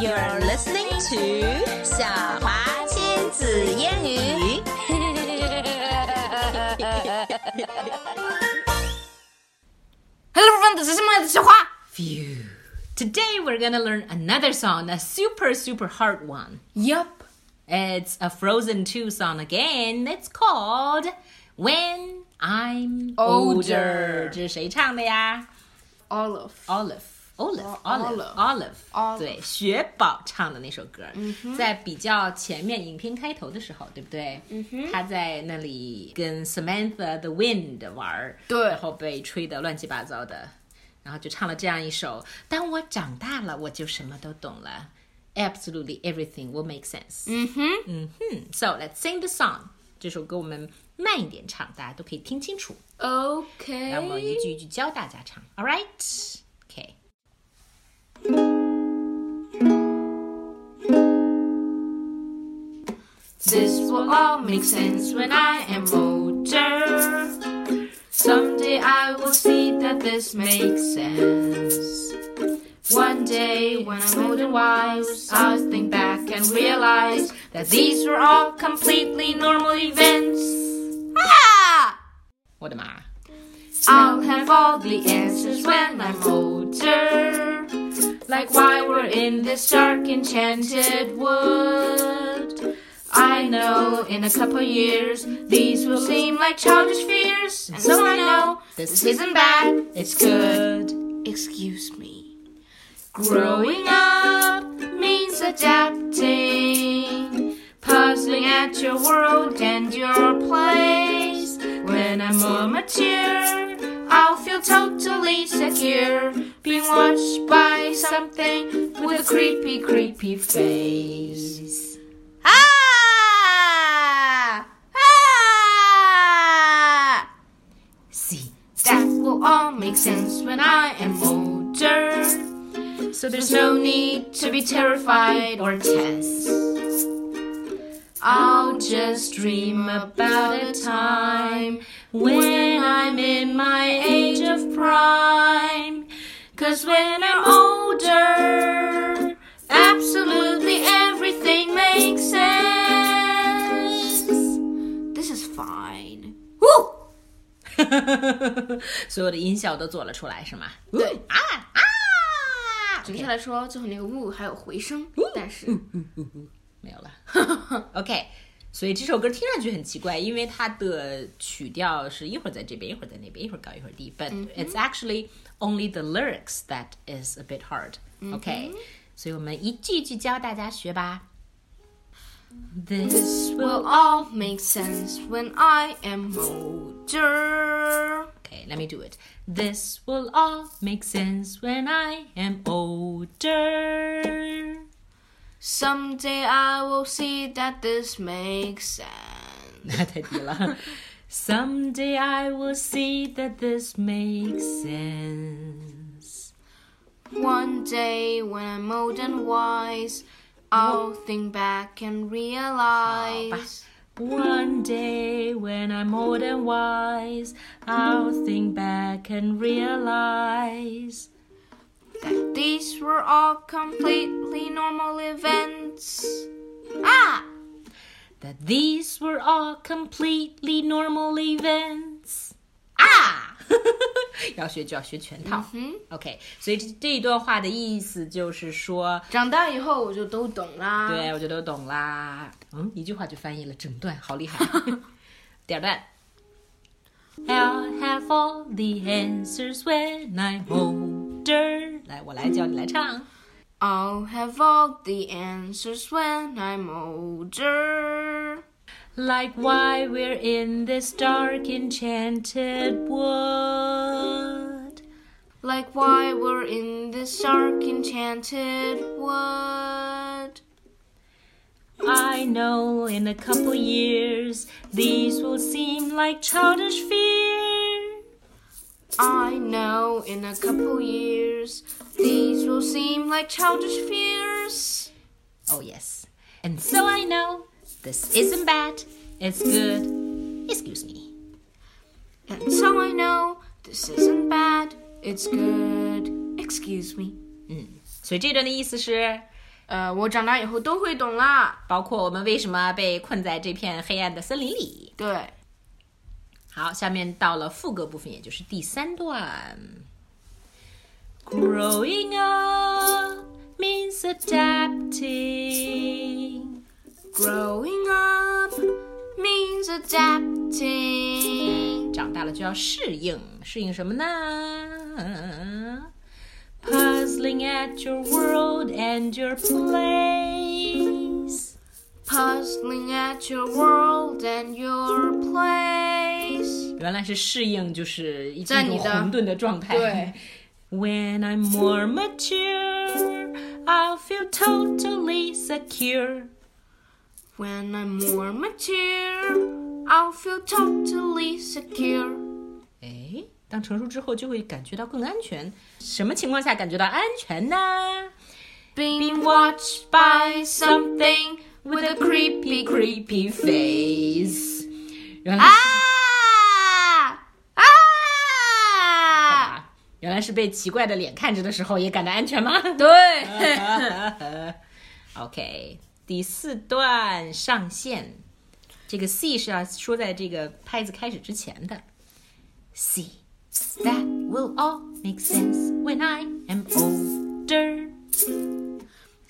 You're listening to 小华亲子英语。Hello everyone, this is my 小华。Phew. Today we're gonna learn another song, a super super hard one. Yup. It's a Frozen 2 song again. It's called When I'm Older. 这是谁唱的呀？Olaf. Olaf. Olive, Oh, Olive, Olive. Olive，Olive 对，雪宝唱的那首歌，在比较前面影片开头的时候，对不对？嗯哼，他在那里跟 Samantha the Wind 玩儿，对然后被吹得乱七八糟的，然后就唱了这样一首：当我长大了，我就什么都懂了。Absolutely everything will make sense。嗯哼，嗯哼。So let's sing the song。这首歌我们慢一点唱，大家都可以听清楚。Okay. 让我一句一句教大家唱。All right? This will all make sense when I am older. Someday I will see that this makes sense. One day when I'm old and wise, I'll think back and realize that these were all completely normal events. Ah! What am I? I'll have all the answers when I'm older. Like why we're in this dark enchanted wood. I know in a couple years these will seem like childish fears. And so I know this isn't bad, it's good. Excuse me. Growing up means adapting, puzzling at your world and your place. When I'm more mature, I'll feel totally secure, being watched by something with a creepy, creepy face. Ah! Ah! See, that will all make sense when I am older. So there's no need to be terrified or tense. I'll just dream about a time when I'm in my age of prime. Cause when I'm 所有的音效都做了出来，是吗？对啊啊！准确来说，最后那个 woo 还有回声，但是没有了。OK，所以这首歌听上去很奇怪，因为它的曲调是一会儿在这边，一会儿在那边，一会儿高一会儿低。But it's actually only the lyrics that is a bit hard. OK，、所以我们一句一句教大家学吧。This this will all make sense when I am older. Okay, let me do it. This will all make sense when I am older. Someday I will see that this makes sense. 太低了。Someday I will see that this makes sense. One day when I'm old and wise, I'll think back and realize One day when I'm old and wise, I'll think back and realize that these were all completely normal events. Ah! that these were all completely normal events. 啊，要学就要学全套。OK，所以这这一段话的意思就是说，长大以后我就都懂啦。对我就都懂啦。嗯，一句话就翻译了整段，好厉害。第二段。I'll have all the answers when I'm older。来，我来教你来唱。I'll have all the answers when I'm older. Like why we're in this dark enchanted wood. Like why we're in this dark enchanted wood. I know in a couple years these will seem like childish fear. I know in a couple years these will seem like childish fears. Oh, yes. And so I know this isn't bad, it's good. Excuse me. And so I know this isn't bad, it's good. Excuse me. 所以这段的意思是， 呃，我长大以后都会懂啦。包括我们为什么被困在这片黑暗的森林里。对，好，下面到了副歌部分，也就是第三段。Growing up means adapting. Growing up means adapting. 长大了就要适应，适应什么呢？Puzzling at your world and your place. Puzzling at your world and your place. 原来是适应，就是一在你的种混沌的状态。对。 When I'm more mature, I'll feel totally secure. When I'm more mature, I'll feel totally secure. 哎，当成熟之后就会感觉到更安全。什么情况下感觉到安全呢 Being watched by something with a creepy, creepy face. 原来啊啊！啊，原来是被奇怪的脸看着的时候也感到安全吗？对，OK，第四段上线，这个 C 是要说在这个拍子开始之前的。C that will all make sense when I am older.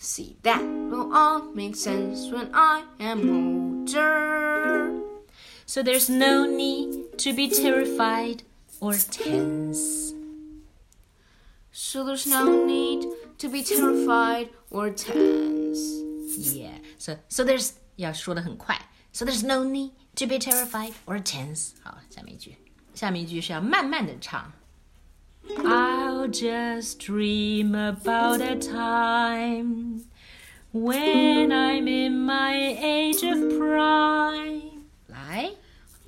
See, that will all make sense when I am older. So there's no need to be terrified or tense. So there's no need to be terrified or tense. Yeah. So so there's 要说的很快。So there's no need to be terrified or tense. 好，下面一句，下面一句是要慢慢的唱。I'll just dream about a time when I'm in my age of prime. 来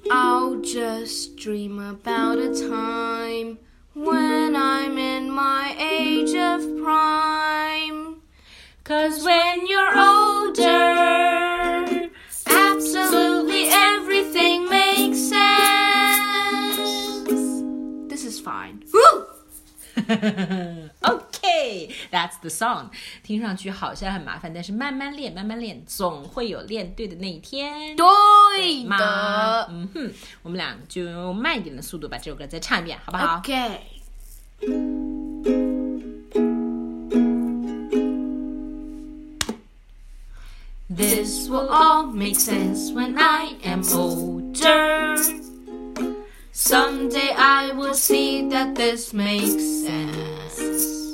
I'll just dream about a time when I'm in my age of prime. Cause when you're older, Absolutely everything makes sense. This is fine. Woo! okay, that's the song. 听上去好像很麻烦，但是慢慢练，慢慢练，总会有练对的那一天。对吗？的。嗯哼，我们俩就用慢一点的速度把这首歌再唱一遍，好不好 Okay. This will all make sense when I am older. Someday I will see that this makes sense.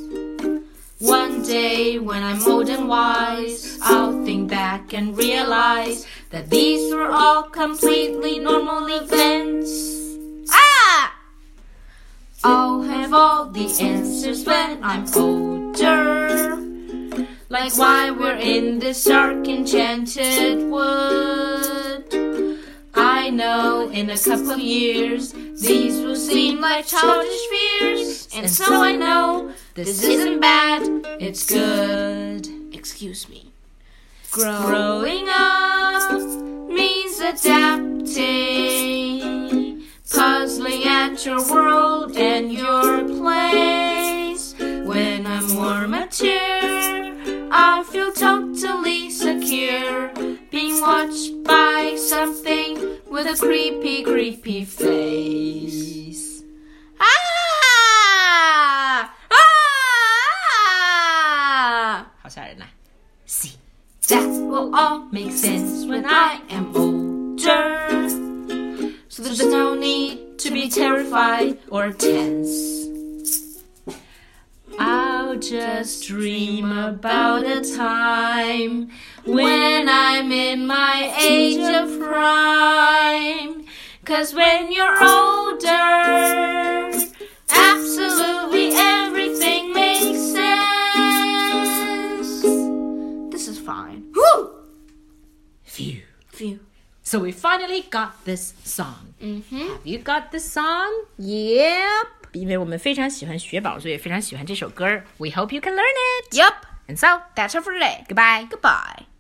One day when I'm old and wise, I'll think back and realize that these were all completely normal events. Ah! I'll have all the answers when I'm older. Like why we're in this dark enchanted wood. I know in a couple years these will seem like childish fears. And so I know this isn't bad, it's good. Excuse me. Growing up means adapting, puzzling at your world and your watched by something with a creepy, creepy face. Ah! Ah! 好吓人呐、See, That will all make sense when I am older. So there's no need to be terrified or tense. I'll just dream about a time when I'm in my age of prime. Cause when you're older, absolutely everything makes sense. This is fine. Woo! Phew. Phew. So we finally got this song. Mm-hmm. Have you got this song? Yep. 因为我们非常喜欢雪宝，所以非常喜欢这首歌。We hope you can learn it. Yep. And so That's all for today. goodbye. Goodbye.